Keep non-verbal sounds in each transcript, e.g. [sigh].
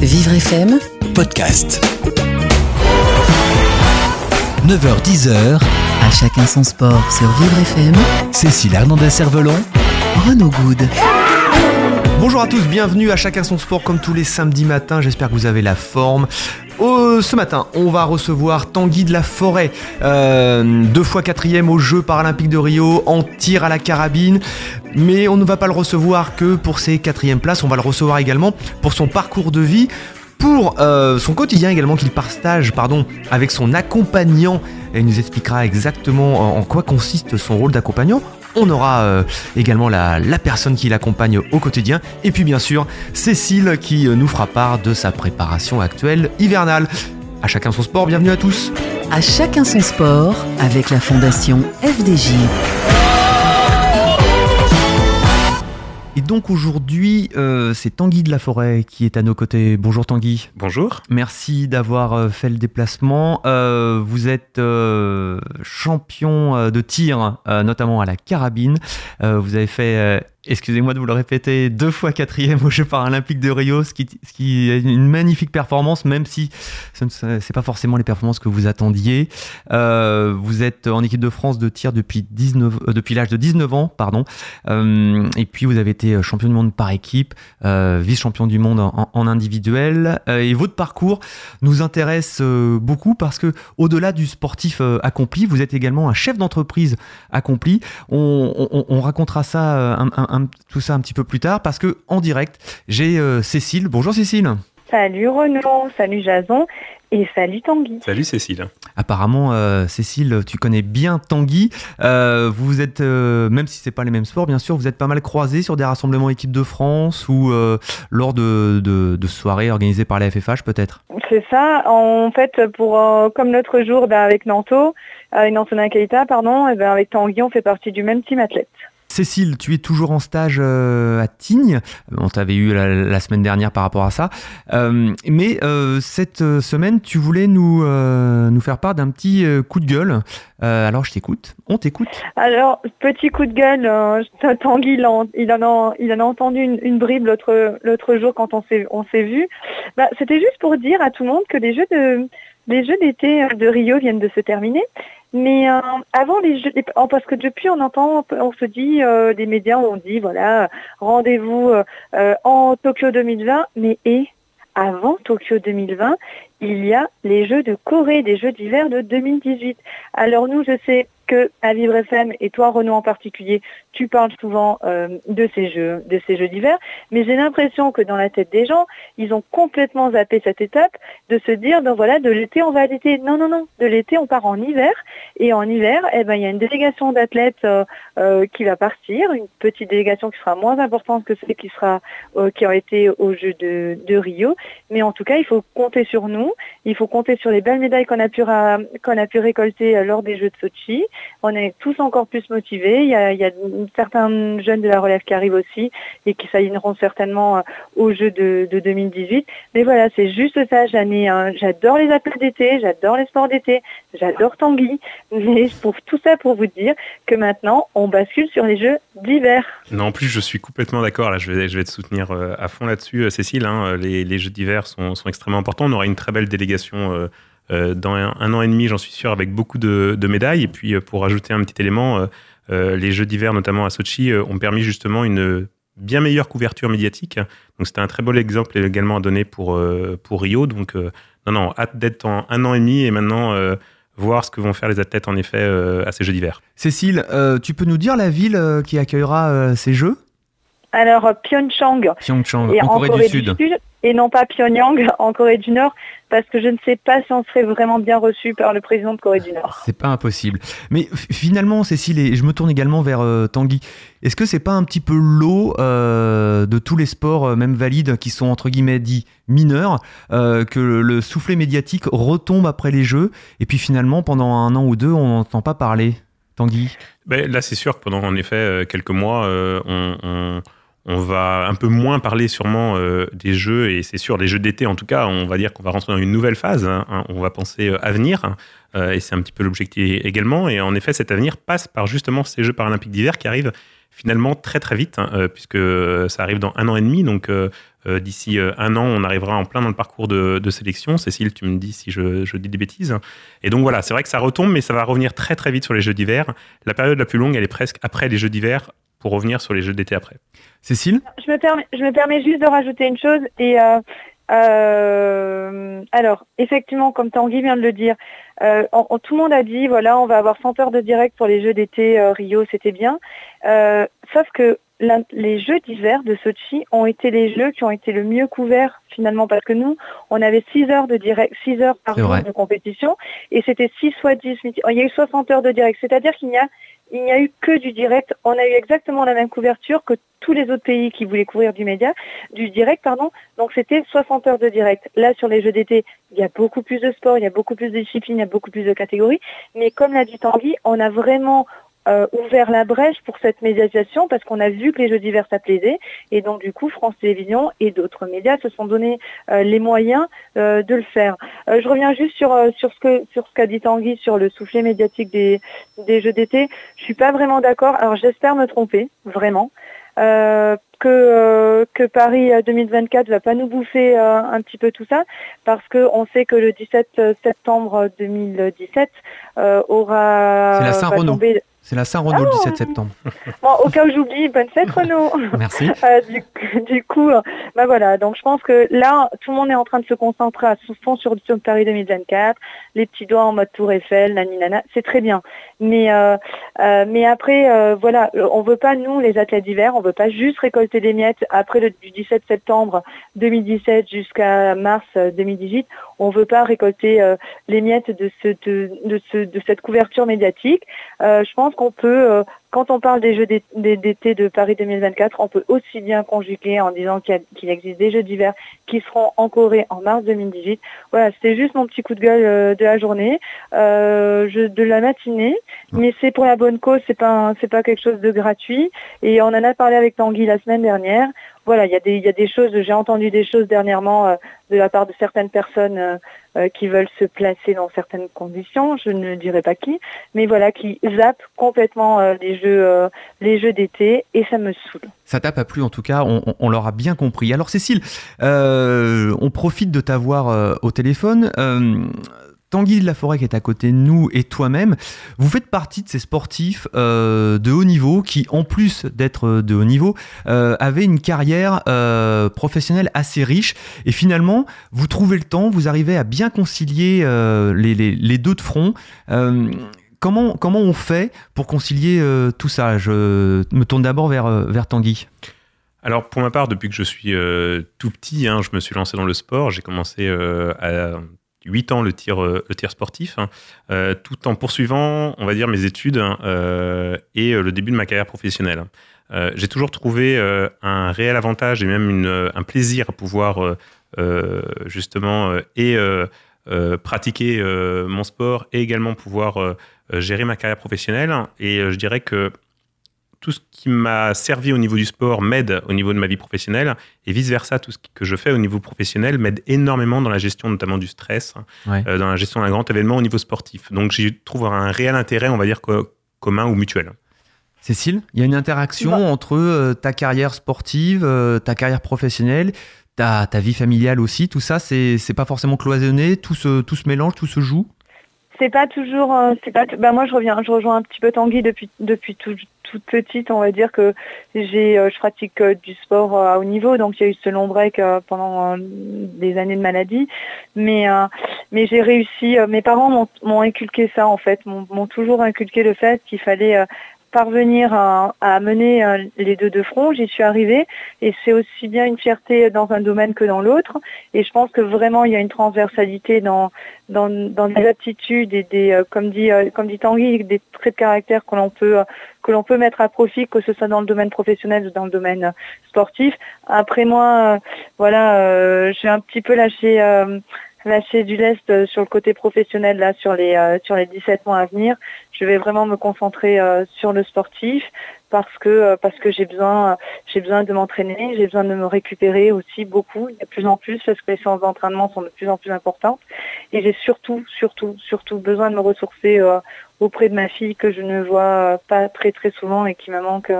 Vivre FM podcast. 9h-10h, À chacun son sport sur Vivre FM. Cécile Hernandez-Cervelon, Renaud Good. Bonjour à tous, bienvenue à Chacun son sport comme tous les samedis matins, j'espère que vous avez la forme. Oh, ce matin, on va recevoir Tanguy de la Forêt, euh, deux fois quatrième aux Jeux paralympiques de Rio, en tir à la carabine. Mais on ne va pas le recevoir que pour ses quatrièmes places, on va le recevoir également pour son parcours de vie, pour euh, son quotidien également qu'il partage pardon, avec son accompagnant. Et il nous expliquera exactement en, quoi consiste son rôle d'accompagnant. On aura euh, également la, la personne qui l'accompagne au quotidien. Et puis bien sûr, Cécile qui euh, nous fera part de sa préparation actuelle hivernale. À chacun son sport, bienvenue à tous. À chacun son sport avec la fondation FDJ. Et donc aujourd'hui, euh, c'est Tanguy de la Forêt qui est à nos côtés. Bonjour Tanguy. Bonjour. Merci d'avoir euh, fait le déplacement. Euh, vous êtes euh, champion de tir, notamment à la carabine. Vous avez fait, excusez-moi de vous le répéter, deux fois quatrième aux Jeux paralympiques de Rio, ce qui, est une magnifique performance, même si ce ne c'est pas forcément les performances que vous attendiez. Euh, vous êtes en équipe de France de tir depuis, 19 euh, l'âge de 19 ans, pardon. Euh, et puis vous avez été champion du monde par équipe, vice-champion du monde en, individuel. Et votre parcours nous intéresse beaucoup parce que au-delà du sportif accompli, vous êtes également un chef d'entreprise accompli. On, on- on racontera ça, un- un- un- tout ça un petit peu plus tard parce que en direct, j'ai euh, Cécile. Bonjour Cécile. Salut Renaud, salut Jason et salut Tanguy. Salut Cécile. Apparemment, euh, Cécile, tu connais bien Tanguy. Euh, vous êtes, euh, même si c'est pas les mêmes sports, bien sûr, vous êtes pas mal croisés sur des rassemblements équipe de France ou euh, lors de, de- de soirées organisées par la FFH peut-être? C'est ça, en fait, pour euh, comme l'autre jour ben, avec Nanto, avec Nanto Nakaita, pardon, et ben, avec Tanguy, on fait partie du même team athlète. Cécile, tu es toujours en stage euh, à Tignes. On t'avait eu la, semaine dernière par rapport à ça. Euh, mais euh, cette semaine, tu voulais nous, faire part d'un petit coup de gueule. Alors, je t'écoute. On t'écoute. Alors, petit coup de gueule, Tanguy, il en, a, entendu une, bribe l'autre jour quand on s'est on s'est vu. Bah, C'était juste pour dire à tout le monde que les jeux de les jeux d'été de Rio viennent de se terminer. Mais euh, avant les jeux, oh, parce que depuis on entend, on se dit, euh, des médias on dit voilà, rendez-vous euh, euh, en Tokyo 2020, mais et avant Tokyo 2020, il y a les Jeux de Corée, des Jeux d'hiver de 2018. Alors nous, je sais que à Vivre FM et toi Renaud en particulier, tu parles souvent euh, de ces jeux, de ces jeux d'hiver, mais j'ai l'impression que dans la tête des gens, ils ont complètement zappé cette étape de se dire ben voilà de l'été on va à l'été. Non non non, de l'été on part en hiver. Et en hiver, eh ben il y a une délégation d'athlètes euh, euh, qui va partir, une petite délégation qui sera moins importante que celle qui sera euh, qui ont été aux Jeux de, de Rio, mais en tout cas il faut compter sur nous, il faut compter sur les belles médailles qu'on a pu qu'on a pu récolter euh, lors des Jeux de Sochi. On est tous encore plus motivés. Il y a, certains jeunes de la relève qui arrivent aussi et qui s'aligneront certainement euh, aux Jeux de, de 2018. Mais voilà, c'est juste ça, hein. J'adore les athlètes d'été, j'adore les sports d'été, j'adore Tanguy. Mais pour tout ça pour vous dire que maintenant, on bascule sur les Jeux d'hiver. Non, en plus, je suis complètement d'accord. Je vais, te soutenir euh, à fond là-dessus, euh, Cécile. hein. les, Jeux d'hiver sont, extrêmement importants. On aura une très belle délégation dans un, un an et demi, j'en suis sûr, avec beaucoup de, de médailles. Et puis, euh, pour ajouter un petit élément, euh, euh, les Jeux d'hiver, notamment à Sochi, euh, ont permis justement une bien meilleure couverture médiatique. Donc, c'était un très beau exemple également à donner pour, euh, pour Rio. Donc, euh, non, non, hâte d'être en un an et demi et maintenant euh, voir ce que vont faire les athlètes, en effet, euh, à ces Jeux d'hiver. Cécile, euh, tu peux nous dire la ville euh, qui accueillera euh, ces Jeux? Alors, euh, Pyeongchang, Pyeongchang, et en Corée, du Sud. Et non pas Pyongyang [laughs] en Corée du Nord, parce que je ne sais pas si on serait vraiment bien reçu par le président de Corée du Nord. C'est pas impossible. Mais finalement, Cécile, et je me tourne également vers euh, Tanguy, est-ce que c'est pas un petit peu l'eau euh, de tous les sports, euh, même valides, qui sont entre guillemets dits mineurs, euh, que le, le soufflet médiatique retombe après les Jeux, et puis finalement, pendant un an ou deux, on n'entend pas parler? Tanguy? Ben, là, c'est sûr que pendant en effet quelques mois, euh, on, on- on va un peu moins parler sûrement des jeux, et c'est sûr, des jeux d'été en tout cas, on va dire qu'on va rentrer dans une nouvelle phase, hein, hein, on va penser avenir, et c'est un petit peu l'objectif également, et en effet cet avenir passe par justement ces Jeux paralympiques d'hiver qui arrivent finalement très très vite, hein, puisque ça arrive dans un an et demi, donc euh, d'ici euh, un an, on arrivera en plein dans le parcours de, sélection. Cécile, tu me dis si je, dis des bêtises. Et donc voilà, c'est vrai que ça retombe, mais ça va revenir très très vite sur les Jeux d'hiver. La période la plus longue, elle est presque après les Jeux d'hiver pour revenir sur les Jeux d'été après. Cécile? Je me, permets, je me permets juste de rajouter une chose. Et euh, alors, effectivement, comme Tanguy vient de le dire, tout le monde a dit, voilà, on va avoir 100 heures de direct pour les Jeux d'été Rio, c'était bien. sauf que les Jeux d'hiver de Sochi ont été les Jeux qui ont été le mieux couverts finalement parce que nous, on avait 6 heures de direct, 6 heures par jour de compétition et c'était 6 fois 10, il y a eu 60 heures de direct, c'est-à-dire qu'il n'y a il n'y a eu que du direct. On a eu exactement la même couverture que tous les autres pays qui voulaient couvrir du média, du direct, pardon. Donc c'était 60 heures de direct. Là, sur les Jeux d'été, il y a beaucoup plus de sport, il y a beaucoup plus de disciplines, il y a beaucoup plus de catégories. Mais comme l'a dit Tanguy, on a vraiment euh, ouvert la brèche pour cette médiatisation parce qu'on a vu que les jeux divers ça plaisait et donc du coup France Télévisions et d'autres médias se sont donné euh, les moyens euh, de le faire. je reviens juste sur sur ce que sur ce qu'a dit Tanguy sur le soufflet médiatique des des jeux d'été. Je suis pas vraiment d'accord. Alors j'espère me tromper vraiment. que, que Paris 2024 va pas nous bouffer un petit peu tout ça, parce qu'on sait que le 17 septembre 2017 aura la Saint c'est la Saint-Renaud le 17 septembre. [laughs] Bon, au cas où j'oublie, bonne fête Renaud. [laughs] Merci. [laughs] Euh, du, coup, bah voilà, donc je pense que là, tout le monde est en train de se concentrer à fond sur, le Paris 2024, les petits doigts en mode Tour Eiffel, nani nana, c'est très bien. Mais, euh, euh, mais après, voilà, on veut pas, nous, les athlètes d'hiver, on veut pas juste récolter des miettes après le du 17 septembre 2017 jusqu'à mars 2018. On veut pas récolter les miettes de, ce, de, de cette couverture médiatique. je pense qu'on peut, euh, quand on parle des Jeux d'été de Paris 2024, on peut aussi bien conjuguer en disant qu'il existe des Jeux d'hiver qui seront en Corée en mars 2018. Voilà, c'était juste mon petit coup de gueule euh, de la journée, euh, de la matinée, mais c'est pour la bonne cause, c'est pas c'est pas quelque chose de gratuit. Et on en a parlé avec Tanguy la semaine dernière voilà, il y, a des, il y a des choses, j'ai entendu des choses dernièrement euh, de la part de certaines personnes euh, euh, qui veulent se placer dans certaines conditions, je ne dirai pas qui, mais voilà, qui zappent complètement les jeux, les jeux d'été et ça me saoule. Ça tape à plus en tout cas, on, l'aura bien compris. Alors Cécile, on profite de t'avoir au téléphone. Tanguy de la Forêt qui est à côté de nous et toi-même, vous faites partie de ces sportifs euh, de haut niveau qui, en plus d'être de haut niveau, euh, avaient une carrière euh, professionnelle assez riche. Et finalement, vous trouvez le temps, vous arrivez à bien concilier les, deux de front. comment, comment on fait pour concilier tout ça? Je me tourne d'abord vers, vers Tanguy. Alors pour ma part, depuis que je suis tout petit, hein, je me suis lancé dans le sport. J'ai commencé à 8 ans le tir, euh, sportif, hein, euh, tout en poursuivant, on va dire, mes études hein, euh, et le début de ma carrière professionnelle. J'ai toujours trouvé un réel avantage et même un plaisir à pouvoir justement et pratiquer mon sport et également pouvoir gérer ma carrière professionnelle. Et je dirais que tout ce qui m'a servi au niveau du sport m'aide au niveau de ma vie professionnelle et vice-versa, tout ce que je fais au niveau professionnel m'aide énormément dans la gestion notamment du stress, euh, dans la gestion d'un grand événement au niveau sportif. Donc j'y trouve un réel intérêt, on va dire, commun ou mutuel. Cécile, il y a une interaction bah. entre euh, ta carrière sportive, euh, ta carrière professionnelle, ta, ta, vie familiale aussi, tout ça, c'est pas forcément cloisonné, tout se, tout se mélange, tout se joue? C'est pas toujours c'est pas bah moi je reviens je rejoins un petit peu Tanguy depuis depuis tout, toute petite, on va dire que j'ai, euh, je pratique euh, du sport euh, à haut niveau, donc il y a eu ce long break pendant des années de maladie, mais mais j'ai réussi. Mes parents m'ont inculqué ça en fait, m'ont toujours inculqué le fait qu'il fallait parvenir à, mener euh, les deux de front, j'y suis arrivée et c'est aussi bien une fierté dans un domaine que dans l'autre et je pense que vraiment il y a une transversalité dans dans, dans des aptitudes et des euh, comme dit euh, comme dit Tanguy des traits de caractère que l'on peut que l'on peut mettre à profit que ce soit dans le domaine professionnel ou dans le domaine sportif. Après moi voilà j'ai un petit peu lâché lâcher du lest euh, sur le côté professionnel là sur les euh, sur les 17 mois à venir. Je vais vraiment me concentrer euh, sur le sportif parce que parce que j'ai besoin j'ai besoin de m'entraîner, j'ai besoin de me récupérer aussi beaucoup, de plus en plus parce que les séances d'entraînement sont de plus en plus importantes et j'ai surtout surtout surtout besoin de me ressourcer auprès de ma fille que je ne vois pas très très souvent et qui me manque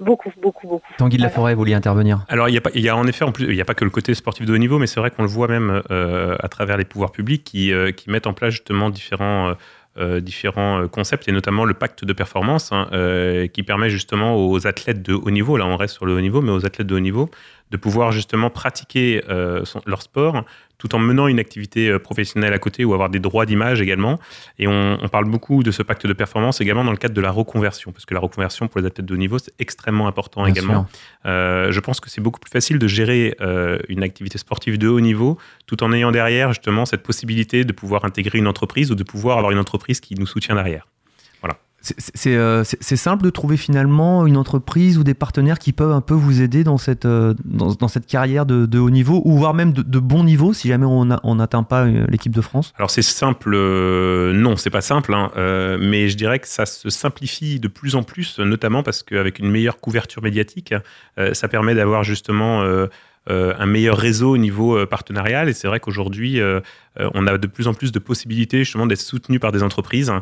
Beaucoup, beaucoup, beaucoup. Tanguy de la Forêt, vous vouliez intervenir Alors, il y, a il y a en effet, en plus, il n'y a pas que le côté sportif de haut niveau, mais c'est vrai qu'on le voit même euh, à travers les pouvoirs publics qui, euh, qui mettent en place justement différents, euh, différents concepts, et notamment le pacte de performance, hein, qui permet justement aux athlètes de haut niveau, là on reste sur le haut niveau, mais aux athlètes de haut niveau, de pouvoir justement pratiquer leur sport tout en menant une activité euh, professionnelle à côté ou avoir des droits d'image également. Et on, parle beaucoup de ce pacte de performance également dans le cadre de la reconversion, parce que la reconversion pour les athlètes de haut niveau, c'est extrêmement important également. Euh, je pense que c'est beaucoup plus facile de gérer euh, une activité sportive de haut niveau tout en ayant derrière justement cette possibilité de pouvoir intégrer une entreprise ou de pouvoir avoir une entreprise qui nous soutient derrière. Euh, c'est simple de trouver finalement une entreprise ou des partenaires qui peuvent un peu vous aider dans cette, euh, dans, cette carrière de, haut niveau ou voire même de, bon niveau si jamais on n'atteint pas euh, l'équipe de France? Alors c'est simple, non, c'est pas simple, hein, mais je dirais que ça se simplifie de plus en plus, notamment parce qu'avec une meilleure couverture médiatique, ça permet d'avoir justement euh, un meilleur réseau au niveau euh, partenarial. Et c'est vrai qu'aujourd'hui, euh, on a de plus en plus de possibilités justement d'être soutenu par des entreprises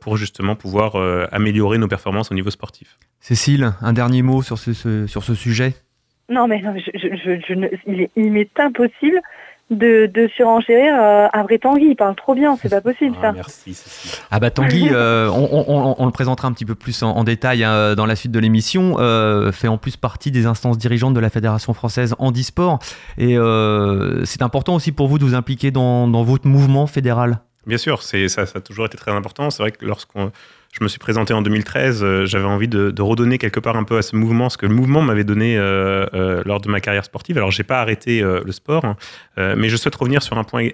pour justement pouvoir améliorer nos performances au niveau sportif. Cécile, un dernier mot sur ce, sur ce sujet? Non, mais je, il m'est impossible de, de surenchérir euh, un vrai Tanguy. Il parle trop bien, c'est pas possible ah, ça. Merci, Cécile. Ah bah Tanguy, euh, on, le présentera un petit peu plus en, détail hein, dans la suite de l'émission, euh, fait en plus partie des instances dirigeantes de la Fédération française handisport. Et c'est important aussi pour vous de vous impliquer dans, dans votre mouvement fédéral. Bien sûr, ça, ça a toujours été très important. C'est vrai que lorsqu'on je me suis présenté en 2013, euh, j'avais envie de, redonner quelque part un peu à ce mouvement, ce que le mouvement m'avait donné euh, euh, lors de ma carrière sportive. Alors, j'ai pas arrêté le sport, hein, mais je souhaite revenir sur un point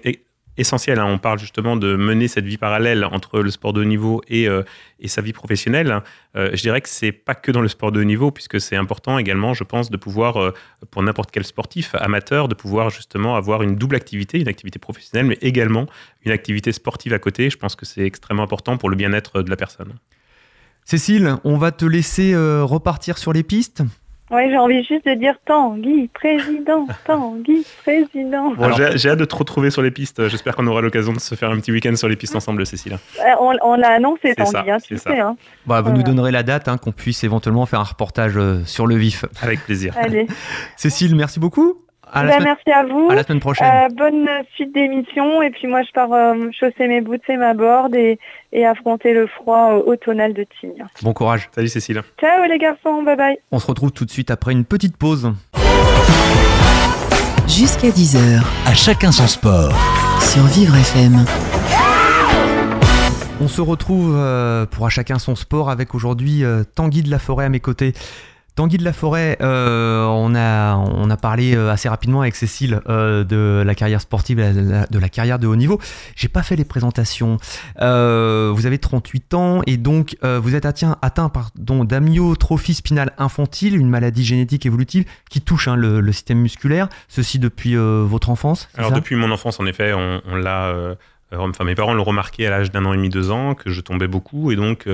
essentiel. Hein. On parle justement de mener cette vie parallèle entre le sport de haut niveau et, euh, sa vie professionnelle. Euh, je dirais que c'est pas que dans le sport de haut niveau, puisque c'est important également, je pense, de pouvoir, euh, pour n'importe quel sportif amateur, de pouvoir justement avoir une double activité, une activité professionnelle, mais également une activité sportive à côté. Je pense que c'est extrêmement important pour le bien-être de la personne. Cécile, on va te laisser repartir sur les pistes. Oui, j'ai envie juste de dire Tanguy, président, [laughs] Tanguy, président. j'ai hâte de te retrouver sur les pistes. J'espère qu'on aura l'occasion de se faire un petit week-end sur les pistes ensemble, Cécile. Euh, on, l'a annoncé, Tanguy, hein, tu sais. Hein. Bah, vous nous donnerez la date, hein, qu'on puisse éventuellement faire un reportage euh, sur le vif. Avec plaisir. Allez. [laughs] Cécile, merci beaucoup. À bah, Merci à vous. À la semaine prochaine. Euh, bonne suite d'émission. Et puis moi, je pars euh, chausser mes boots et ma board et, et affronter le froid euh, automnal de Tignes. Bon courage. Salut Cécile. Ciao les garçons. Bye bye. On se retrouve tout de suite après une petite pause. Jusqu'à 10h. À chacun son sport. Sur Vivre FM. On se retrouve pour à chacun son sport avec aujourd'hui Tanguy de la Forêt à mes côtés. Tanguy de la Forêt, euh, on, a, on a parlé euh, assez rapidement avec Cécile euh, de la carrière sportive, de la carrière de haut niveau. J'ai pas fait les présentations. vous avez 38 ans et donc vous êtes atteint, atteint d'amyotrophie spinale infantile, une maladie génétique évolutive qui touche hein, le, système musculaire. Ceci depuis votre enfance Alors depuis mon enfance, en effet, on, on l'a Enfin, mes parents l'ont remarqué à l'âge d'un an et demi, deux ans, que je tombais beaucoup, et donc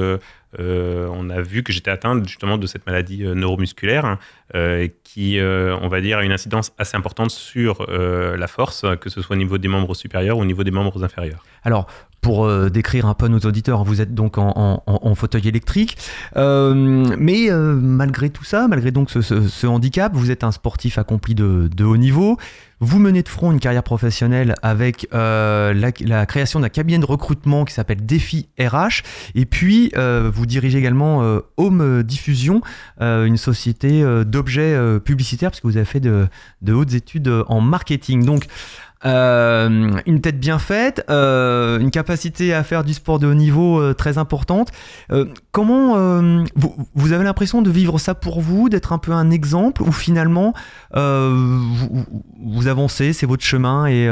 euh, on a vu que j'étais atteint justement de cette maladie euh, neuromusculaire hein, euh, qui, on va dire, a une incidence assez importante sur la force, que ce soit au niveau des membres supérieurs ou au niveau des membres inférieurs. Alors, pour décrire un peu nos auditeurs, vous êtes donc en, fauteuil électrique, mais malgré tout ça, malgré donc ce, handicap, vous êtes un sportif accompli de haut niveau. Vous menez de front une carrière professionnelle avec euh, la, création d'un cabinet de recrutement qui s'appelle Défi RH. Et puis, euh, vous dirigez également euh, Home Diffusion, une société d'objets publicitaires, parce que vous avez fait de, de hautes études en marketing. Donc, euh, une tête bien faite, euh, une capacité à faire du sport de haut niveau euh, très importante. comment vous, vous, avez l'impression de vivre ça pour vous, d'être un peu un exemple, ou finalement vous, vous, avancez, c'est votre chemin et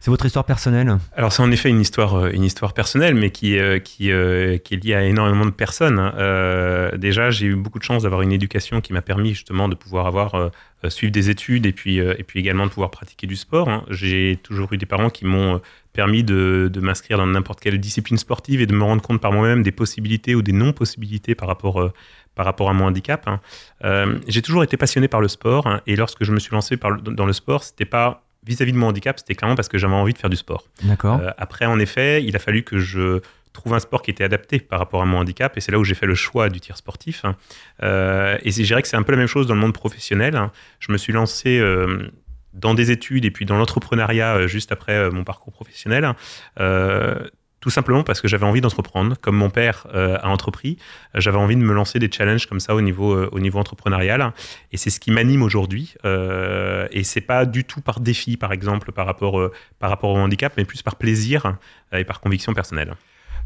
c'est votre histoire personnelle? Alors c'est en effet une histoire, une histoire personnelle, mais qui, qui, est liée à énormément de personnes. Hein. déjà, j'ai eu beaucoup de chance d'avoir une éducation qui m'a permis justement de pouvoir avoir suivre des études et puis, euh, et puis également de pouvoir pratiquer du sport. Hein. J'ai toujours eu des parents qui m'ont euh, permis de, de m'inscrire dans n'importe quelle discipline sportive et de me rendre compte par moi-même des possibilités ou des non-possibilités par rapport, par rapport à mon handicap. Hein. j'ai toujours été passionné par le sport hein, et lorsque je me suis lancé dans le sport, c'était pas vis-à-vis de mon handicap, c'était clairement parce que j'avais envie de faire du sport. D'accord. après, en effet, il a fallu que je trouve un sport qui était adapté par rapport à mon handicap. Et c'est là où j'ai fait le choix du tir sportif. Hein. Euh, et je dirais que c'est un peu la même chose dans le monde professionnel. Hein. Je me suis lancé euh, dans des études et puis dans l'entrepreneuriat euh, juste après mon parcours professionnel. Hein. tout simplement parce que j'avais envie d'entreprendre, comme mon père a entrepris. J'avais envie de me lancer des challenges comme ça au niveau, au niveau entrepreneurial. Et c'est ce qui m'anime aujourd'hui. et c'est pas du tout par défi, par exemple, par rapport, par rapport au handicap, mais plus par plaisir et par conviction personnelle.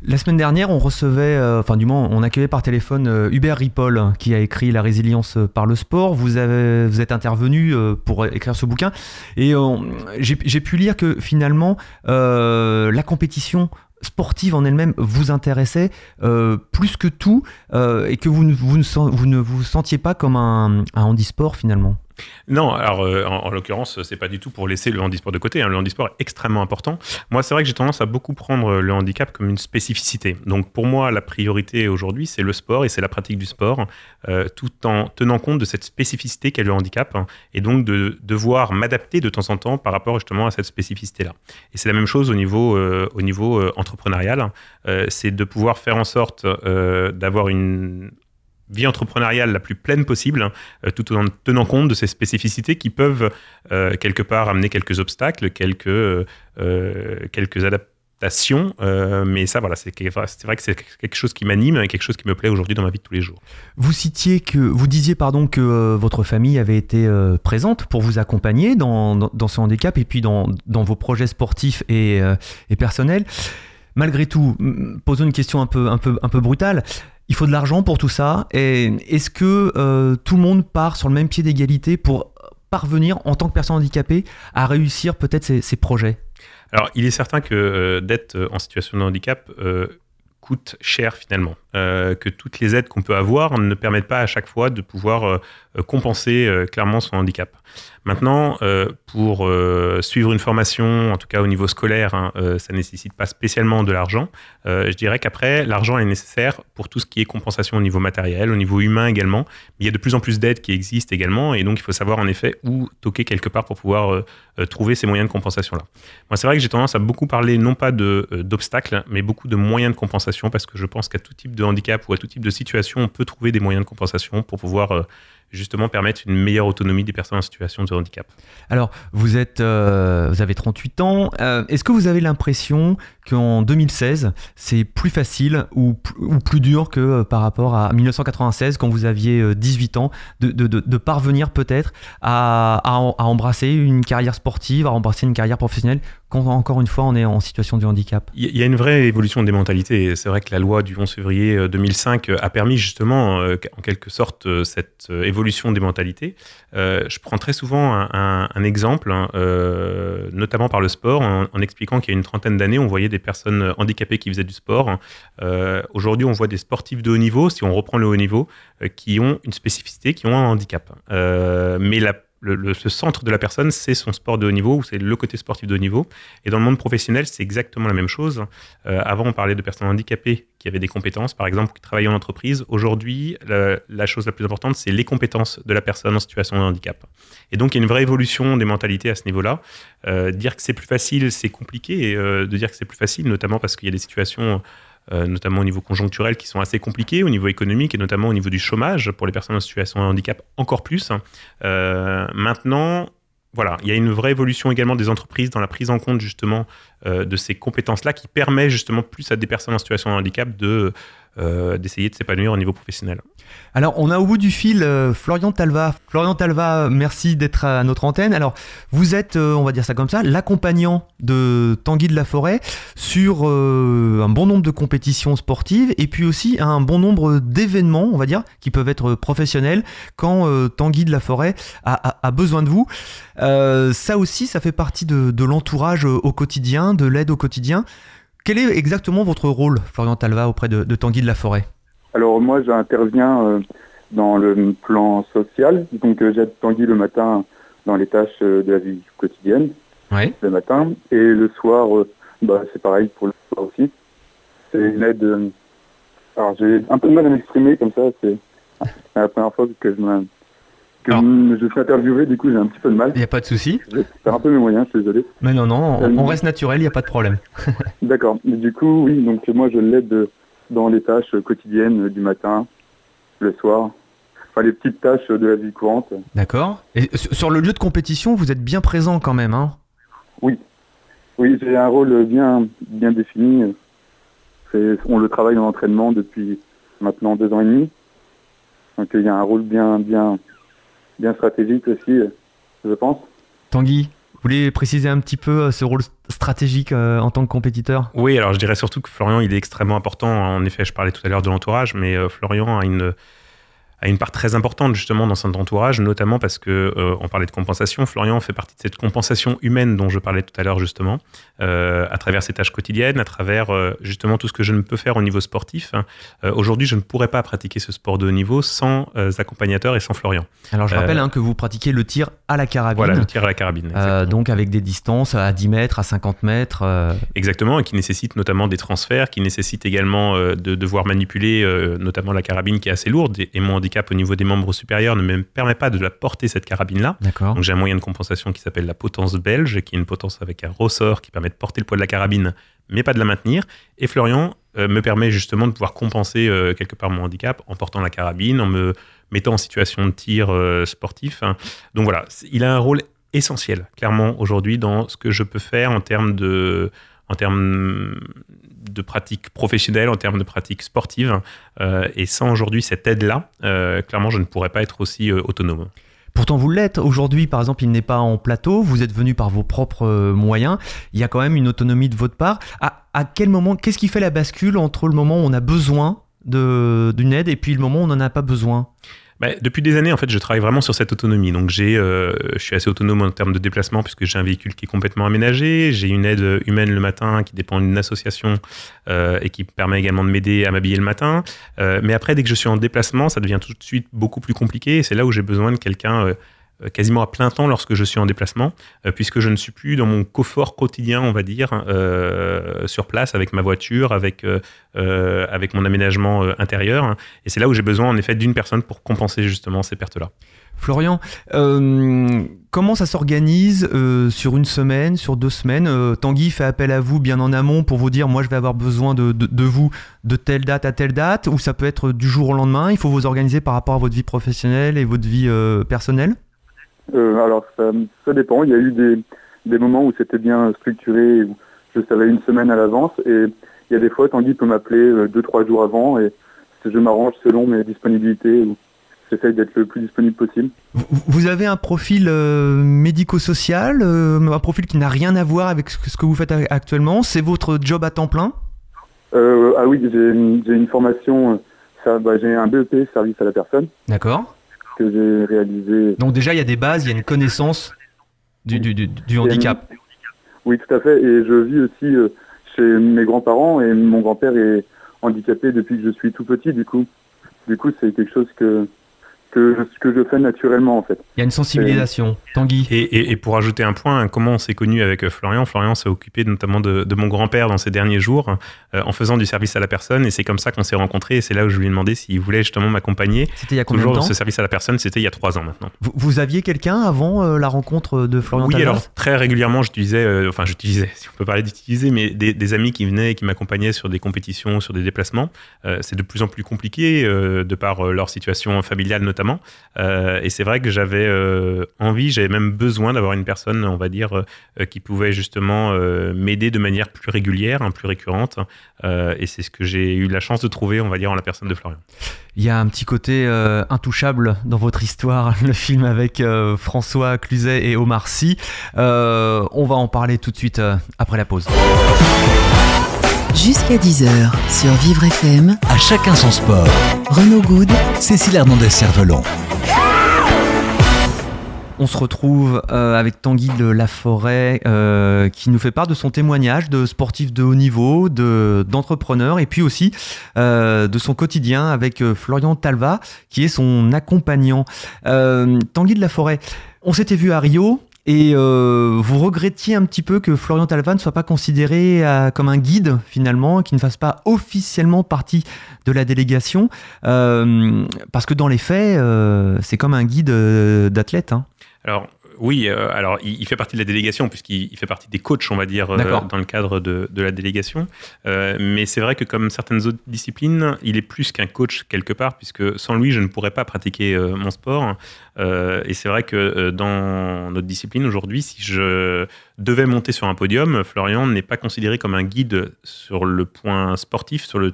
La semaine dernière, on recevait, euh, enfin du moins, on accueillait par téléphone euh, Hubert Ripoll, qui a écrit La résilience par le sport. Vous, êtes intervenu euh, pour écrire ce bouquin. Et j'ai pu lire que finalement, la compétition sportive en elle-même vous intéressait plus que tout et que vous ne vous, sentiez pas comme un handisport finalement non, alors euh, en, l'occurrence, c'est pas du tout pour laisser le handisport de côté. Hein. Le handisport est extrêmement important. Moi, c'est vrai que j'ai tendance à beaucoup prendre le handicap comme une spécificité. Donc pour moi, la priorité aujourd'hui, c'est le sport et c'est la pratique du sport, euh, tout en tenant compte de cette spécificité qu'est le handicap hein, et donc de devoir m'adapter de temps en temps par rapport justement à cette spécificité-là. Et c'est la même chose au niveau, euh, au niveau entrepreneurial. c'est de pouvoir faire en sorte d'avoir une vie entrepreneuriale la plus pleine possible, euh, tout en tenant compte de ces spécificités qui peuvent euh, quelque part amener quelques obstacles, quelques, euh, quelques adaptations. mais ça, voilà, c'est vrai que c'est quelque chose qui m'anime quelque chose qui me plaît aujourd'hui dans ma vie de tous les jours. Vous citiez que, vous disiez pardon que votre famille avait été présente pour vous accompagner dans, dans, ce handicap et puis dans, dans vos projets sportifs et, et personnels. Malgré tout, posons une question un peu, un peu, un peu brutale il faut de l'argent pour tout ça. Est-ce que euh, tout le monde part sur le même pied d'égalité pour parvenir, en tant que personne handicapée, à réussir peut-être ses, projets? Alors, il est certain que euh, d'être en situation de handicap euh, coûte cher finalement. Que toutes les aides qu'on peut avoir ne permettent pas à chaque fois de pouvoir compenser clairement son handicap. Maintenant, euh, pour euh, suivre une formation, en tout cas au niveau scolaire, hein, euh, ça ne nécessite pas spécialement de l'argent. je dirais qu'après, l'argent est nécessaire pour tout ce qui est compensation au niveau matériel, au niveau humain également. Il y a de plus en plus d'aides qui existent également, et donc il faut savoir en effet où toquer quelque part pour pouvoir trouver ces moyens de compensation-là. Moi, c'est vrai que j'ai tendance à beaucoup parler non pas d'obstacles, mais beaucoup de moyens de compensation, parce que je pense qu'à tout type de handicap ou à tout type de situation, on peut trouver des moyens de compensation pour pouvoir justement permettre une meilleure autonomie des personnes en situation de handicap. Alors, vous, êtes, euh, vous avez 38 ans. Euh, est-ce que vous avez l'impression qu'en 2016, c'est plus facile ou, plus dur que euh, par rapport à 1996, quand vous aviez 18 ans, de, parvenir peut-être à, embrasser une carrière sportive, à embrasser une carrière professionnelle encore une fois on est en situation de handicap Il y a une vraie évolution des mentalités. C'est vrai que la loi du 11 février 2005 euh, a permis justement, euh, en quelque sorte, euh, cette évolution des mentalités. je prends très souvent un, exemple, hein, notamment par le sport, en, expliquant qu'il y a une trentaine d'années, on voyait des personnes handicapées qui faisaient du sport. Aujourd'hui, on voit des sportifs de haut niveau, si on reprend le haut niveau, qui ont une spécificité, qui ont un handicap. mais la le, ce centre de la personne, c'est son sport de haut niveau ou c'est le côté sportif de haut niveau. Et dans le monde professionnel, c'est exactement la même chose. Euh, avant, on parlait de personnes handicapées qui avaient des compétences, par exemple, qui travaillaient en entreprise. Aujourd'hui, la, chose la plus importante, c'est les compétences de la personne en situation de handicap. Et donc, il y a une vraie évolution des mentalités à ce niveau-là. Euh, dire que c'est plus facile, c'est compliqué. Et, euh, de dire que c'est plus facile, notamment parce qu'il y a des situations notamment au niveau conjoncturel, qui sont assez compliqués, au niveau économique et notamment au niveau du chômage pour les personnes en situation de handicap encore plus. Euh, maintenant, voilà, il y a une vraie évolution également des entreprises dans la prise en compte justement euh, de ces compétences-là qui permet justement plus à des personnes en situation de handicap de euh, d'essayer de s'épanouir au niveau professionnel. Alors, on a au bout du fil euh, Florian Talva. Florian Talva, merci d'être à notre antenne. Alors, vous êtes, euh, on va dire ça comme ça, l'accompagnant de Tanguy de la Forêt sur un bon nombre de compétitions sportives et puis aussi un bon nombre d'événements, on va dire, qui peuvent être professionnels quand Tanguy de la Forêt a, besoin de vous. ça aussi, ça fait partie de l'entourage au quotidien, de l'aide au quotidien. Quel est exactement votre rôle, Florian Talva, auprès de, Tanguy de la Forêt? Alors moi, j'interviens euh, dans le plan social. Donc euh, j'aide Tanguy le matin dans les tâches euh, de la vie quotidienne, le matin. Et le soir, bah, c'est pareil pour le soir aussi. C'est une aide... alors j'ai un peu de mal à m'exprimer comme ça, c'est C'est la première fois que je me que je suis interviewé, du coup j'ai un petit peu de mal. Il n'y a pas de souci. Je vais faire un peu mes moyens, je suis désolé. Mais non, non, on, on reste naturel, il n'y a pas de problème. [laughs] D'accord. Du coup, oui, donc moi je l'aide dans les tâches quotidiennes du matin, le soir. Enfin, les petites tâches de la vie courante. D'accord. Et sur le lieu de compétition, vous êtes bien présent quand même, hein? Oui. Oui, j'ai un rôle bien, bien défini. On le travaille dans l'entraînement depuis maintenant deux ans et demi. Donc il y a un rôle bien, bien, bien stratégique aussi, je pense. Tanguy, vous voulez préciser un petit peu euh, ce rôle stratégique euh, en tant que compétiteur? Oui, alors je dirais surtout que Florian, il est extrêmement important. En effet, je parlais tout à l'heure de l'entourage, mais euh, Florian a une a une part très importante justement dans son entourage, notamment parce que euh, on parlait de compensation. Florian fait partie de cette compensation humaine dont je parlais tout à l'heure justement, euh, à travers ses tâches quotidiennes, à travers euh, justement tout ce que je ne peux faire au niveau sportif. Aujourd'hui, je ne pourrais pas pratiquer ce sport de haut niveau sans accompagnateur et sans Florian. Alors je rappelle hein, que vous pratiquez le tir à la carabine. Voilà, le tir à la carabine. donc avec des distances à 10 mètres, à 50 mètres. Exactement, et qui nécessite notamment des transferts, qui nécessite également de devoir manipuler notamment la carabine qui est assez lourde et, et mon handicap au niveau des membres supérieurs ne me permet pas de la porter cette carabine-là. Donc j'ai un moyen de compensation qui s'appelle la potence belge, qui est une potence avec un ressort qui permet de porter le poids de la carabine, mais pas de la maintenir. Et Florian euh, me permet justement de pouvoir compenser euh, quelque part mon handicap en portant la carabine, en me mettant en situation de tir euh, sportif. Donc voilà, il a un rôle essentiel, clairement, aujourd'hui, dans ce que je peux faire en termes de en termes de pratique professionnelle, en termes de pratique sportive. Euh, et sans aujourd'hui cette aide-là, euh, clairement, je ne pourrais pas être aussi euh, autonome. Pourtant, vous l'êtes. Aujourd'hui, par exemple, il n'est pas en plateau. Vous êtes venu par vos propres moyens. Il y a quand même une autonomie de votre part. À, à quel moment, qu'est-ce qui fait la bascule entre le moment où on a besoin d'une aide et puis le moment où on n'en a pas besoin? Bah, depuis des années, en fait, je travaille vraiment sur cette autonomie. Donc, j'ai, euh, je suis assez autonome en termes de déplacement puisque j'ai un véhicule qui est complètement aménagé. J'ai une aide humaine le matin qui dépend d'une association euh, et qui permet également de m'aider à m'habiller le matin. Euh, mais après, dès que je suis en déplacement, ça devient tout de suite beaucoup plus compliqué. c'est là où j'ai besoin de quelqu'un quasiment à plein temps lorsque je suis en déplacement, euh, puisque je ne suis plus dans mon confort quotidien, on va dire, euh, sur place avec ma voiture, avec, avec mon aménagement intérieur. Et c'est là où j'ai besoin, en effet, d'une personne pour compenser justement ces pertes-là. Florian, comment ça s'organise sur une semaine, sur deux semaines? Tanguy fait appel à vous bien en amont pour vous dire moi je vais avoir besoin de, de, vous de telle date à telle date, ou ça peut être du jour au lendemain, il faut vous organiser par rapport à votre vie professionnelle et votre vie personnelle? euh, alors ça, dépend. Il y a eu des, des moments où c'était bien structuré, où je savais une semaine à l'avance, et il y a des fois Tanguy peut m'appeler euh, deux trois jours avant, et je m'arrange selon mes disponibilités. Ou j'essaye d'être le plus disponible possible. Vous avez un profil euh, médico-social, un profil qui n'a rien à voir avec ce que vous faites actuellement. C'est votre job à temps plein? Ah oui, j'ai une formation, bah, j'ai un BEP service à la personne. D'accord que j'ai réalisé. Donc déjà, il y a des bases, il y a une connaissance du, du, du, handicap. Oui, tout à fait. Et je vis aussi euh, chez mes grands-parents et mon grand-père est handicapé depuis que je suis tout petit. Du coup, du coup, c'est quelque chose que que, que je fais naturellement en fait. Il y a une sensibilisation, Tanguy. Et, et, pour ajouter un point, comment on s'est connu avec euh, Florian? Florian s'est occupé notamment de, de mon grand-père dans ces derniers jours euh, en faisant du service à la personne et c'est comme ça qu'on s'est rencontrés et c'est là où je lui ai demandé s'il voulait justement m'accompagner. C'était il y a combien de temps? ce service à la personne, c'était il y a trois ans maintenant. Vous, vous aviez quelqu'un avant euh, la rencontre de Florian Oui, alors très régulièrement j'utilisais, enfin j'utilisais, si on peut parler d'utiliser, mais des, des, amis qui venaient et qui m'accompagnaient sur des compétitions, sur des déplacements. c'est de plus en plus compliqué de par leur situation familiale notamment. Euh, et c'est vrai que j'avais euh, envie, j'avais même besoin d'avoir une personne, on va dire, euh, qui pouvait justement m'aider de manière plus régulière, hein, plus récurrente. et c'est ce que j'ai eu la chance de trouver, on va dire, en la personne de Florian. Il y a un petit côté intouchable dans votre histoire, [laughs] le film avec François Cluzet et Omar Sy. on va en parler tout de suite après la pause. Jusqu'à 10h sur Vivre FM. À chacun son sport. Renaud Good. Cécile Hernandez-Cervelon. On se retrouve euh, avec Tanguy de Laforêt euh, qui nous fait part de son témoignage de sportif de haut niveau, d'entrepreneur et puis aussi euh, de son quotidien avec Florian Talva qui est son accompagnant. Tanguy de Laforêt, on s'était vu à Rio Et vous regrettiez un petit peu que Florian Talva ne soit pas considéré comme un guide finalement, qui ne fasse pas officiellement partie de la délégation, parce que dans les faits, c'est comme un guide d'athlète. Hein. Alors, oui, euh, alors il, fait partie de la délégation puisqu'il fait partie des coachs, on va dire, euh, dans le cadre de, la délégation. Euh, mais c'est vrai que comme certaines autres disciplines, il est plus qu'un coach quelque part puisque sans lui, je ne pourrais pas pratiquer mon sport. et c'est vrai que dans notre discipline aujourd'hui, si je devais monter sur un podium, Florian n'est pas considéré comme un guide sur le point sportif, sur le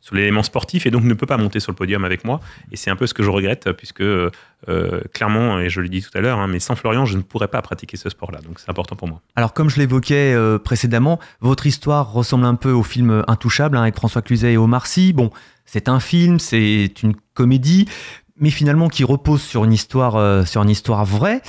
sur l'élément sportif et donc ne peut pas monter sur le podium avec moi. Et c'est un peu ce que je regrette, puisque euh, clairement, et je l'ai dit tout à l'heure, hein, mais sans Florian, je ne pourrais pas pratiquer ce sport-là. Donc c'est important pour moi. Alors, comme je l'évoquais euh, précédemment, votre histoire ressemble un peu au film Intouchable hein, avec François Cluzet et Omar Sy. Bon, c'est un film, c'est une comédie, mais finalement qui repose sur une histoire, euh, sur une histoire vraie,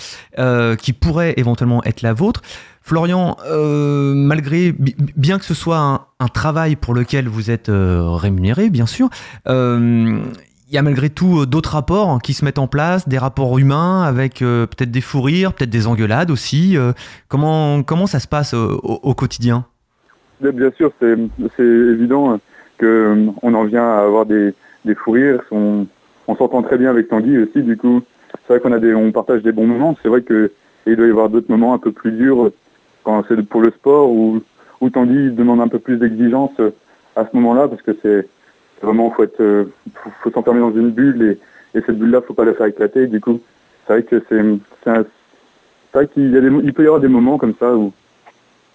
qui pourrait éventuellement être la vôtre. Florian, euh, malgré, bien que ce soit un, travail pour lequel vous êtes euh, rémunéré, bien sûr, euh, il y a malgré tout d'autres rapports qui se mettent en place, des rapports humains avec peut-être des fous rires, peut-être des engueulades aussi. comment, comment ça se passe au, quotidien? Bien sûr, c'est évident qu'on en vient à avoir des, des fous rires. On, s'entend très bien avec Tanguy aussi, du coup. C'est vrai qu'on a des, on partage des bons moments. C'est vrai qu'il doit y avoir d'autres moments un peu plus durs c'est pour le sport ou, ou Tanguy demande un peu plus d'exigence à ce moment-là parce que c'est vraiment faut être faut, s'enfermer dans une bulle et, et cette bulle-là faut pas la faire éclater. Du coup, c'est vrai que c'est c'est vrai qu'il y a des, il peut y avoir des moments comme ça où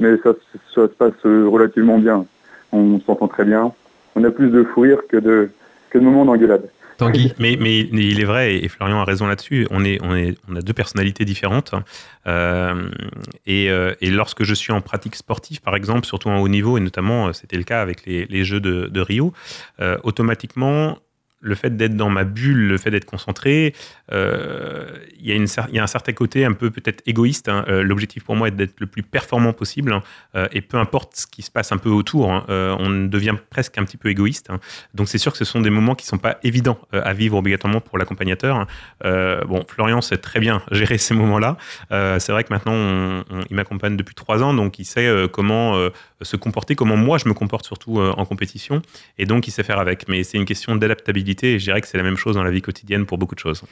mais ça, se passe relativement bien. On s'entend très bien. On a plus de fou rire que de que de moments d'engueulade. Tanguy. Mais, mais, il est vrai, et Florian a raison là-dessus, on, est, on, est, on a deux personnalités différentes. Euh, et, euh, et, lorsque je suis en pratique sportive, par exemple, surtout en haut niveau, et notamment euh, c'était le cas avec les, Jeux de, de Rio, automatiquement, le fait d'être dans ma bulle, le fait d'être concentré, euh, il, y a un certain côté un peu peut-être égoïste. Hein. Euh, l'objectif pour moi est d'être le plus performant possible hein. euh, et peu importe ce qui se passe un peu autour, hein, on devient presque un petit peu égoïste. Donc c'est sûr que ce sont des moments qui ne sont pas évidents à vivre obligatoirement pour l'accompagnateur. bon, Florian sait très bien [laughs] gérer ces moments-là. c'est vrai que maintenant il m'accompagne depuis trois ans, donc il sait comment se comporter, comment moi je me comporte surtout en compétition et donc il sait faire avec. Mais c'est une question d'adaptabilité et je dirais que c'est la même chose dans la vie quotidienne pour beaucoup de choses.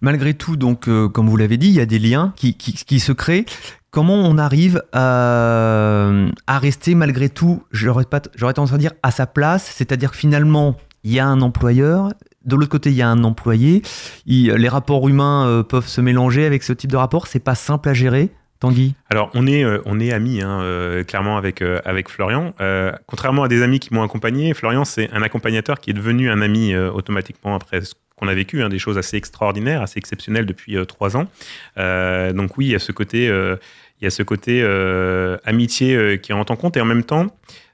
Malgré tout, donc, euh, comme vous l'avez dit, il y a des liens qui, qui, se créent. Comment on arrive à, à rester malgré tout, j'aurais tendance à dire, à sa place C'est-à-dire que finalement, il y a un employeur, de l'autre côté, il y a un employé. les rapports humains euh, peuvent se mélanger avec ce type de rapport. C'est pas simple à gérer. Tanguy Alors, on est, euh, on est amis, hein, euh, clairement, avec, euh, avec Florian. contrairement à des amis qui m'ont accompagné, Florian, c'est un accompagnateur qui est devenu un ami automatiquement après ce qu'on a vécu, hein, des choses assez extraordinaires, assez exceptionnelles depuis trois ans. donc oui, il y a ce côté, il y a ce côté amitié qui rentre en compte. Et en même temps,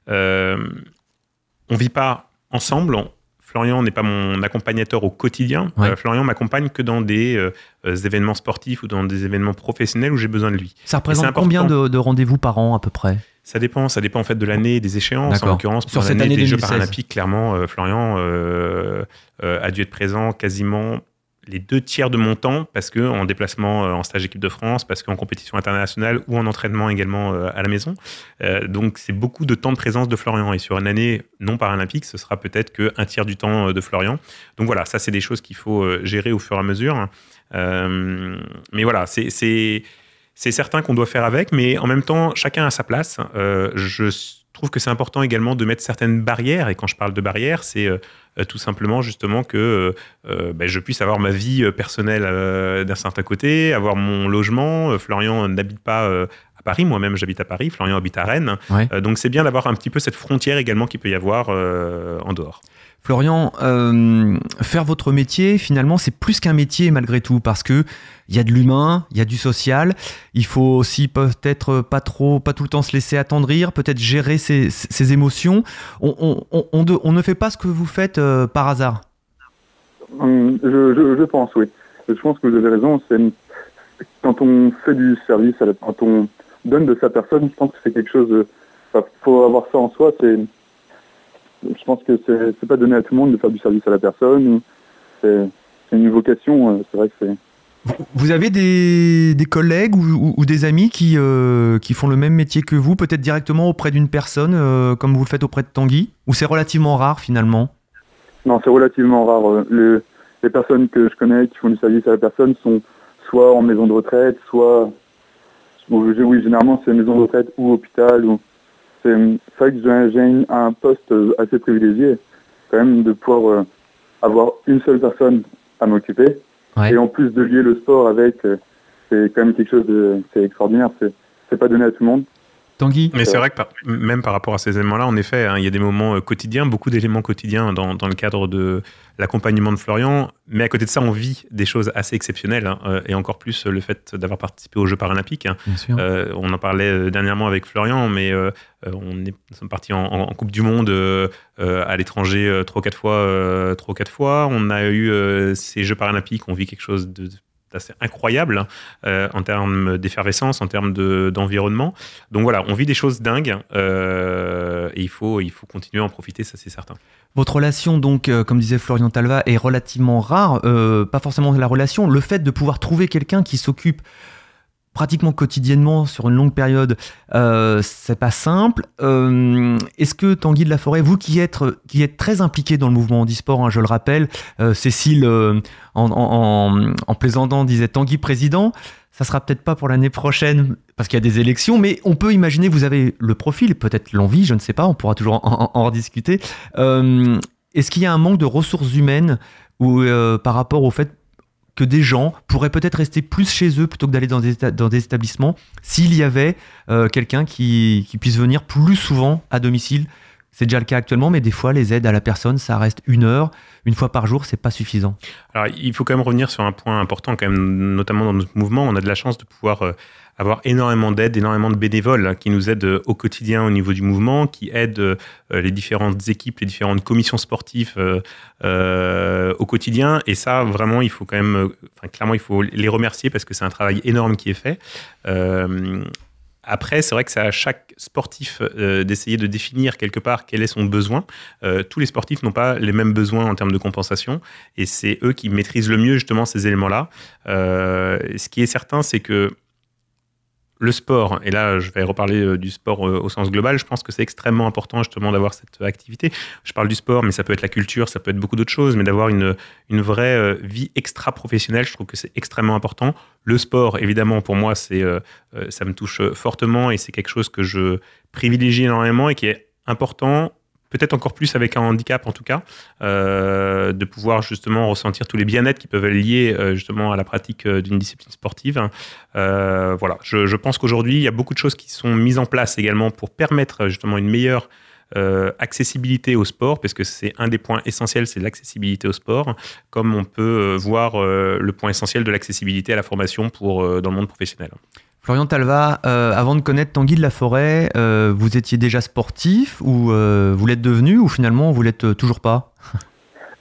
on vit pas ensemble, Florian n'est pas mon accompagnateur au quotidien. Euh, Florian m'accompagne que dans des euh, événements sportifs ou dans des événements professionnels où j'ai besoin de lui. Ça représente combien de, rendez-vous par an à peu près? Ça dépend, ça dépend en fait de l'année et des échéances. En l'occurrence, pour l'année des Jeux paralympiques, clairement, euh, Florian a dû être présent quasiment les deux tiers de mon temps parce que en déplacement euh, en stage équipe de France, parce qu'en compétition internationale ou en entraînement également euh, à la maison. Euh, donc c'est beaucoup de temps de présence de Florian et sur une année non paralympique, ce sera peut-être qu'un tiers du temps de Florian. Donc voilà, ça c'est des choses qu'il faut gérer au fur et à mesure. mais voilà, c'est certain qu'on doit faire avec, mais en même temps, chacun a sa place. je trouve que c'est important également de mettre certaines barrières. Et quand je parle de barrières, c'est euh, euh, tout simplement justement que euh, ben, je puisse avoir ma vie personnelle d'un certain côté, avoir mon logement. Florian n'habite pas à Paris, moi-même j'habite à Paris, Florian habite à Rennes. donc c'est bien d'avoir un petit peu cette frontière également qu'il peut y avoir en dehors. Florian, faire votre métier, finalement, c'est plus qu'un métier malgré tout, parce que il y a de l'humain, il y a du social. Il faut aussi peut-être pas trop, pas tout le temps se laisser attendrir, peut-être gérer ses, émotions. On, ne fait pas ce que vous faites euh, par hasard. Hum, je, pense, oui. Je pense que vous avez raison. Quand on fait du service, quand on donne de sa personne, je pense que c'est quelque chose. Il faut avoir ça en soi. C'est, je pense que c'est, pas donné à tout le monde de faire du service à la personne. C'est, une vocation. Euh, c'est vrai que c'est Vous avez des, collègues ou, des amis qui, qui font le même métier que vous, peut-être directement auprès d'une personne, comme vous le faites auprès de Tanguy Ou c'est relativement rare finalement? Non, c'est relativement rare. les personnes que je connais qui font du service à la personne sont soit en maison de retraite, soit... Oui, généralement c'est maison de retraite ou hôpital. Ou... C'est vrai que j'ai un poste assez privilégié, quand même, de pouvoir avoir une seule personne à m'occuper. Et en plus de lier le sport avec, euh, c'est quand même quelque chose de c'est extraordinaire. C'est pas donné à tout le monde. Tanguy Mais c'est vrai que même par rapport à ces éléments-là, en effet, hein, il y a des moments euh, quotidiens, beaucoup d'éléments quotidiens dans, dans, le cadre de l'accompagnement de Florian. Mais à côté de ça, on vit des choses assez exceptionnelles. Hein, euh, et encore plus le fait d'avoir participé aux Jeux paralympiques. Hein. on en parlait dernièrement avec Florian, mais on est, nous sommes partis en, Coupe du Monde à l'étranger trois, quatre fois, trois, quatre fois. On a eu ces Jeux paralympiques, on vit quelque chose de assez incroyable euh, en termes d'effervescence, en termes d'environnement. Donc voilà, on vit des choses dingues euh, et il faut, il faut continuer à en profiter, ça c'est certain. Votre relation, donc, euh, comme disait Florian Talva, est relativement rare. pas forcément la relation, le fait de pouvoir trouver quelqu'un qui s'occupe pratiquement quotidiennement sur une longue période, euh, c'est pas simple. Euh, est-ce que Tanguy de la Forêt, vous qui êtes, qui êtes très impliqué dans le mouvement handisport, hein, je le rappelle, euh, Cécile, en, en, plaisantant, disait Tanguy président, ça sera peut-être pas pour l'année prochaine parce qu'il y a des élections, mais on peut imaginer, vous avez le profil, peut-être l'envie, je ne sais pas, on pourra toujours en, en rediscuter. Est-ce qu'il y a un manque de ressources humaines ou par rapport au fait que des gens pourraient peut-être rester plus chez eux plutôt que d'aller dans des, établissements s'il y avait euh, quelqu'un qui, puisse venir plus souvent à domicile. C'est déjà le cas actuellement, mais des fois, les aides à la personne, ça reste une heure, une fois par jour, c'est pas suffisant. Alors, il faut quand même revenir sur un point important, quand même, notamment dans notre mouvement. On a de la chance de pouvoir euh, avoir énormément d'aide, énormément de bénévoles hein, qui nous aident euh, au quotidien au niveau du mouvement, qui aident euh, les différentes équipes, les différentes commissions sportives euh, au quotidien. Et ça, vraiment, il faut quand même, clairement, il faut les remercier parce que c'est un travail énorme qui est fait. Après, c'est vrai que c'est à chaque sportif d'essayer de définir quelque part quel est son besoin. tous les sportifs n'ont pas les mêmes besoins en termes de compensation et c'est eux qui maîtrisent le mieux justement ces éléments-là. ce qui est certain, c'est que le sport, et là je vais reparler euh, du sport euh, au sens global, je pense que c'est extrêmement important justement d'avoir cette activité. Je parle du sport, mais ça peut être la culture, ça peut être beaucoup d'autres choses, mais d'avoir une, une vraie euh, vie extra-professionnelle, je trouve que c'est extrêmement important. Le sport, évidemment, pour moi, c'est, ça me touche fortement et c'est quelque chose que je privilégie énormément et qui est important peut-être encore plus avec un handicap en tout cas, euh, de pouvoir justement ressentir tous les bien-être qui peuvent être liés euh, justement à la pratique euh, d'une discipline sportive. voilà, je, pense qu'aujourd'hui, il y a beaucoup de choses qui sont mises en place également pour permettre justement une meilleure accessibilité au sport, parce que c'est un des points essentiels, c'est l'accessibilité au sport, comme on peut voir le point essentiel de l'accessibilité à la formation pour, dans le monde professionnel. Florian Talva, euh, avant de connaître Tanguy de la Forêt, euh, vous étiez déjà sportif ou euh, vous l'êtes devenu ou finalement vous l'êtes toujours pas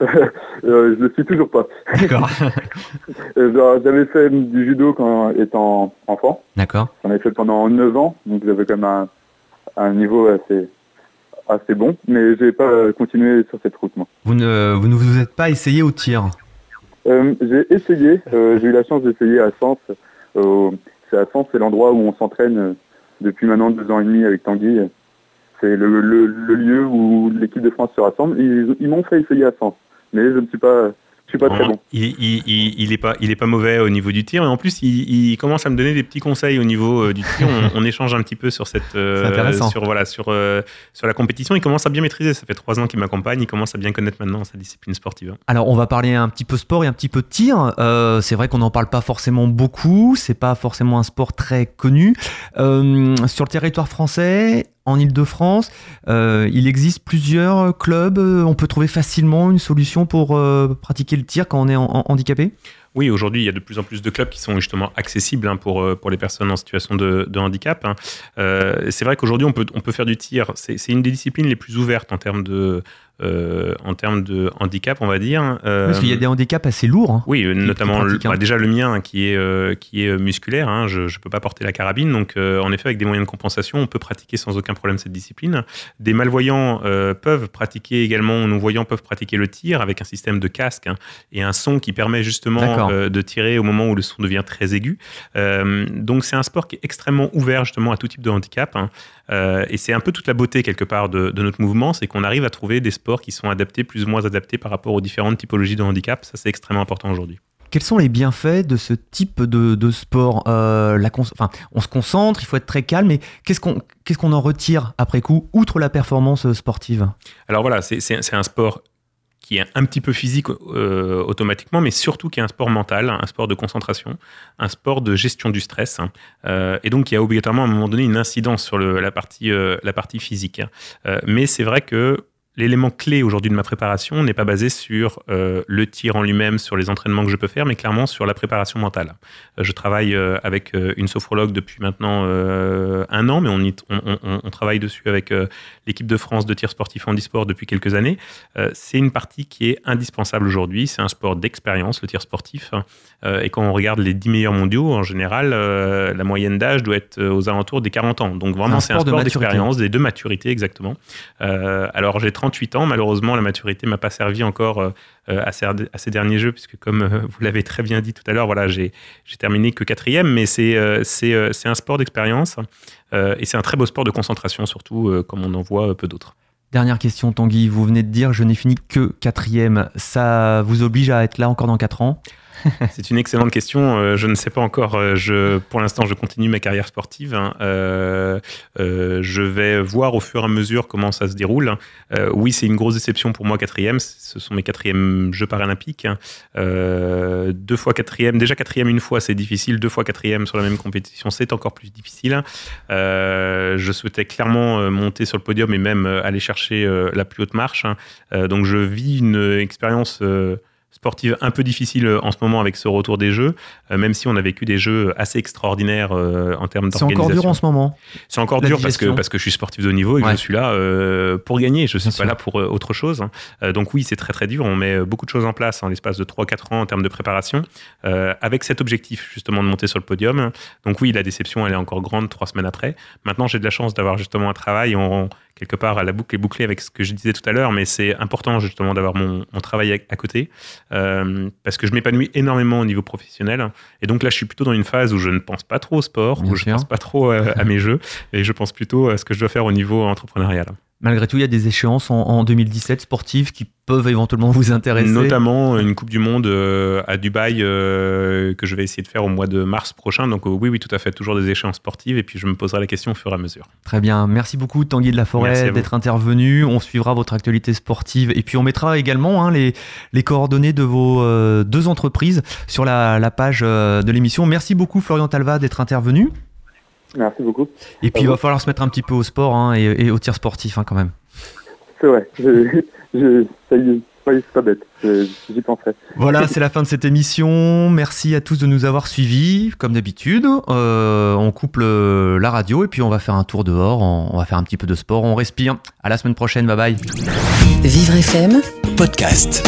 [laughs] Je ne le suis toujours pas. D'accord. [laughs] j'avais fait du judo quand étant enfant. D'accord. J'en ai fait pendant 9 ans, donc j'avais quand même un, niveau assez, assez bon, mais je n'ai pas continué sur cette route moi. Vous ne vous, ne vous êtes pas essayé au tir J'ai essayé, j'ai eu la chance d'essayer à Sens c'est à Sens, c'est l'endroit où on s'entraîne euh, depuis maintenant deux ans et demi avec Tanguy. C'est le, lieu où l'équipe de France se rassemble. Ils, ils m'ont fait essayer à Sens, mais je ne suis pas suis pas très bon. Il, il, il, est pas, il est pas mauvais au niveau du tir. Et en plus, il, commence à me donner des petits conseils au niveau euh, du tir. On, échange un petit peu sur cette, euh, sur voilà, sur euh, sur la compétition. Il commence à bien maîtriser. Ça fait trois ans qu'il m'accompagne. Il commence à bien connaître maintenant sa discipline sportive. Alors, on va parler un petit peu sport et un petit peu tir. c'est vrai qu'on n'en parle pas forcément beaucoup. C'est pas forcément un sport très connu sur le territoire français en Ile-de-France. Euh, il existe plusieurs clubs. On peut trouver facilement une solution pour euh, pratiquer le tir quand on est handicapé? Oui, aujourd'hui, il y a de plus en plus de clubs qui sont justement accessibles hein, pour, euh, pour les personnes en situation de, handicap. Hein. c'est vrai qu'aujourd'hui, on peut, on peut faire du tir. C'est une des disciplines les plus ouvertes en termes de, en termes de handicap, on va dire. Parce qu'il y a des handicaps assez lourds. Hein, oui, notamment bah, déjà le mien qui est, qui est musculaire. Hein, je ne peux pas porter la carabine. Donc, en effet, avec des moyens de compensation, on peut pratiquer sans aucun problème cette discipline. Des malvoyants peuvent pratiquer également, non-voyants peuvent pratiquer le tir avec un système de casque hein, et un son qui permet justement de tirer au moment où le son devient très aigu. donc, c'est un sport qui est extrêmement ouvert justement à tout type de handicap. Hein. Euh, et c'est un peu toute la beauté quelque part de, notre mouvement, c'est qu'on arrive à trouver des sports qui sont adaptés, plus ou moins adaptés par rapport aux différentes typologies de handicap. Ça, c'est extrêmement important aujourd'hui. Quels sont les bienfaits de ce type de, sport euh, la enfin, On se concentre, il faut être très calme, mais qu'est-ce qu'on en retire après coup, outre la performance sportive? Alors voilà, c'est un sport qui est un petit peu physique euh, automatiquement, mais surtout qui est un sport mental, un sport de concentration, un sport de gestion du stress, hein, euh, et donc qui a obligatoirement à un moment donné une incidence sur le, la, partie, euh, la partie physique. Hein. mais c'est vrai que l'élément clé aujourd'hui de ma préparation n'est pas basé sur euh, le tir en lui-même, sur les entraînements que je peux faire, mais clairement sur la préparation mentale. Euh, je travaille euh, avec une sophrologue depuis maintenant un an, mais on, on, travaille dessus avec l'équipe de France de tir sportif en e-sport depuis quelques années. c'est une partie qui est indispensable aujourd'hui. C'est un sport d'expérience, le tir sportif. et quand on regarde les 10 meilleurs mondiaux, en général, la moyenne d'âge doit être aux alentours des 40 ans. Donc vraiment, c'est un, sport d'expérience, des deux maturités exactement. alors j'ai 38 ans. Malheureusement, la maturité m'a pas servi encore euh, euh, à, ces, derniers jeux, puisque comme euh, vous l'avez très bien dit tout à l'heure, voilà, j'ai terminé que quatrième, mais c'est un sport d'expérience et c'est un très beau sport de concentration, surtout comme on en voit peu d'autres. Dernière question, Tanguy. Vous venez de dire je n'ai fini que quatrième. Ça vous oblige à être là encore dans quatre ans? [laughs] C'est une excellente question. Euh, je ne sais pas encore. Euh, je, pour l'instant, je continue ma carrière sportive. Hein. Euh, je vais voir au fur et à mesure comment ça se déroule. oui, c'est une grosse déception pour moi, quatrième. Ce sont mes quatrièmes Jeux paralympiques. deux fois quatrième. Déjà quatrième une fois, c'est difficile. Deux fois quatrième sur la même compétition, c'est encore plus difficile. je souhaitais clairement monter sur le podium et même aller chercher la plus haute marche. Hein. donc, je vis une expérience sportive un peu difficile euh, en ce moment avec ce retour des jeux, euh, même si on a vécu des jeux assez extraordinaires euh, en termes d'organisation. C'est encore dur en ce moment. C'est encore dur parce que, parce que je suis sportif de haut niveau et que je suis là pour gagner. Je ne suis pas là pour autre chose. donc oui, c'est très très dur. On met beaucoup de choses en place en l'espace de 3-4 ans en termes de préparation, avec cet objectif justement de monter sur le podium. Donc oui, la déception, elle est encore grande trois semaines après. Maintenant, j'ai de la chance d'avoir justement un travail. On, quelque part, la boucle est bouclée avec ce que je disais tout à l'heure, mais c'est important justement d'avoir mon, travail à, côté, euh, parce que je m'épanouis énormément au niveau professionnel. Et donc là, je suis plutôt dans une phase où je ne pense pas trop au sport, où je ne pense pas trop à, à mes jeux, et je pense plutôt à ce que je dois faire au niveau entrepreneurial. Malgré tout, il y a des échéances en, 2017 sportives qui peuvent éventuellement vous intéresser. Notamment une Coupe du Monde euh, à Dubaï euh, que je vais essayer de faire au mois de mars prochain. Donc euh, oui, oui, tout à fait, toujours des échéances sportives. Et puis je me poserai la question au fur et à mesure. Très bien. Merci beaucoup Tanguy de la Forêt d'être intervenu. On suivra votre actualité sportive. Et puis on mettra également hein, les, les, coordonnées de vos deux entreprises sur la, la page de l'émission. Merci beaucoup Florian Talva d'être intervenu. Merci beaucoup. Et puis il va falloir se mettre un petit peu au sport hein, et, au tir sportif hein, quand même. C'est vrai, je, je, ça y est, c'est pas bête, j'y penserai. Voilà, c'est la fin de cette émission. Merci à tous de nous avoir suivis, comme d'habitude. Euh, on coupe la radio et puis on va faire un tour dehors, on, va faire un petit peu de sport, on respire. À la semaine prochaine, bye bye. Vivre FM, podcast.